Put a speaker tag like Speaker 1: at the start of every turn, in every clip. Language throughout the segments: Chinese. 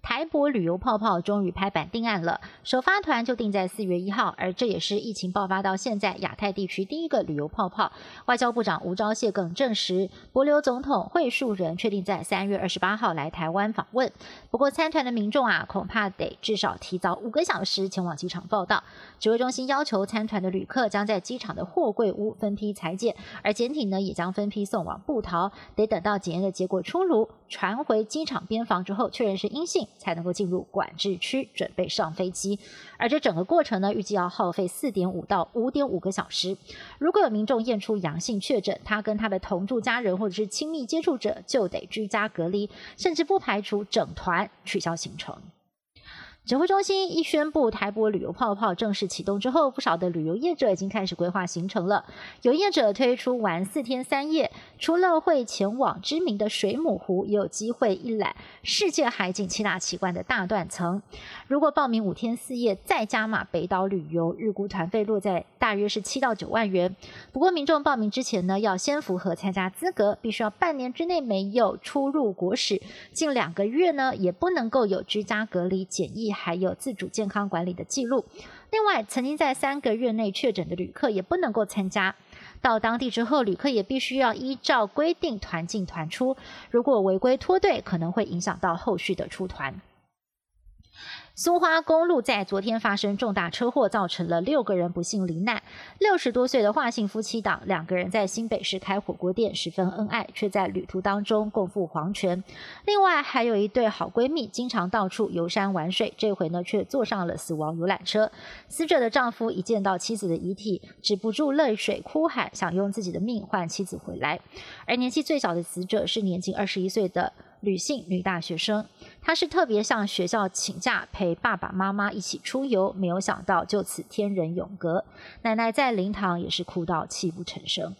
Speaker 1: 台博旅游泡泡终于拍板定案了，首发团就定在四月一号，而这也是疫情爆发到现在亚太地区第一个旅游泡泡。外交部长吴钊燮更证实，博流总统会述人确定在三月二十八号来台湾访问。不过参团的民众啊，恐怕得至少提早五个小时前往机场报到。指挥中心要求参团的旅客将在机场的货柜屋分批裁剪，而检体呢也将分批送往布桃，得等到检验的结果出炉，传回机场边防之后，确认是阴性。才能够进入管制区，准备上飞机。而这整个过程呢，预计要耗费四点五到五点五个小时。如果有民众验出阳性确诊，他跟他的同住家人或者是亲密接触者就得居家隔离，甚至不排除整团取消行程。指挥中心一宣布台博旅游泡泡正式启动之后，不少的旅游业者已经开始规划行程了。有业者推出玩四天三夜，除了会前往知名的水母湖，也有机会一览世界海景七大奇观的大断层。如果报名五天四夜再加码北岛旅游，日估团费落在大约是七到九万元。不过民众报名之前呢，要先符合参加资格，必须要半年之内没有出入国史，近两个月呢也不能够有居家隔离检疫。还有自主健康管理的记录。另外，曾经在三个月内确诊的旅客也不能够参加。到当地之后，旅客也必须要依照规定团进团出。如果违规脱队，可能会影响到后续的出团。苏花公路在昨天发生重大车祸，造成了六个人不幸罹难。六十多岁的华姓夫妻档，两个人在新北市开火锅店，十分恩爱，却在旅途当中共赴黄泉。另外还有一对好闺蜜，经常到处游山玩水，这回呢却坐上了死亡游览车。死者的丈夫一见到妻子的遗体，止不住泪水哭喊，想用自己的命换妻子回来。而年纪最小的死者是年仅二十一岁的。女性女大学生，她是特别向学校请假陪爸爸妈妈一起出游，没有想到就此天人永隔。奶奶在灵堂也是哭到泣不成声。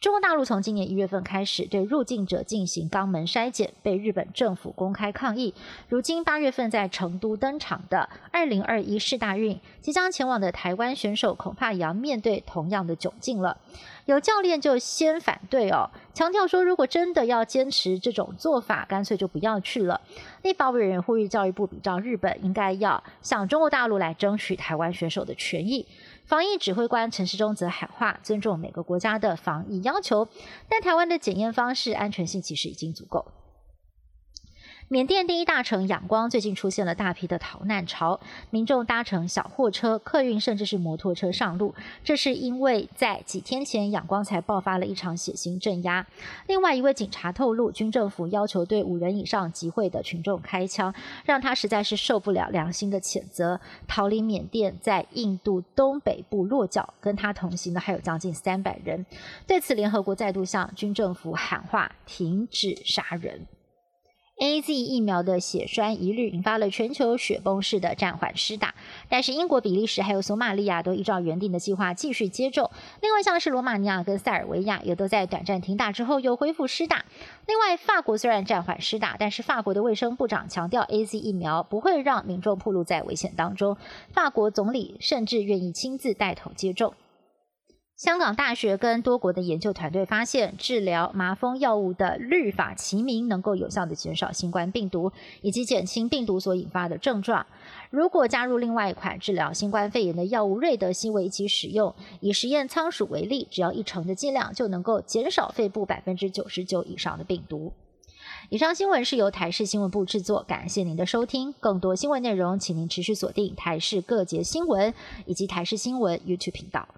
Speaker 1: 中国大陆从今年一月份开始对入境者进行肛门筛检，被日本政府公开抗议。如今八月份在成都登场的二零二一世大运，即将前往的台湾选手恐怕也要面对同样的窘境了。有教练就先反对哦，强调说如果真的要坚持这种做法，干脆就不要去了。立法委员呼吁教育部比照日本，应该要向中国大陆来争取台湾选手的权益。防疫指挥官陈世忠则喊话，尊重每个国家的防疫要求，但台湾的检验方式安全性其实已经足够。缅甸第一大城仰光最近出现了大批的逃难潮，民众搭乘小货车、客运甚至是摩托车上路，这是因为在几天前仰光才爆发了一场血腥镇压。另外一位警察透露，军政府要求对五人以上集会的群众开枪，让他实在是受不了良心的谴责，逃离缅甸，在印度东北部落脚。跟他同行的还有将近三百人。对此，联合国再度向军政府喊话，停止杀人。A Z 疫苗的血栓疑虑引发了全球雪崩式的暂缓施打，但是英国、比利时还有索马利亚都依照原定的计划继续接种。另外，像是罗马尼亚跟塞尔维亚也都在短暂停打之后又恢复施打。另外，法国虽然暂缓施打，但是法国的卫生部长强调 A Z 疫苗不会让民众暴露在危险当中。法国总理甚至愿意亲自带头接种。香港大学跟多国的研究团队发现，治疗麻风药物的氯法齐名能够有效的减少新冠病毒以及减轻病毒所引发的症状。如果加入另外一款治疗新冠肺炎的药物瑞德西韦一起使用，以实验仓鼠为例，只要一成的剂量就能够减少肺部百分之九十九以上的病毒。以上新闻是由台视新闻部制作，感谢您的收听。更多新闻内容，请您持续锁定台视各节新闻以及台视新闻 YouTube 频道。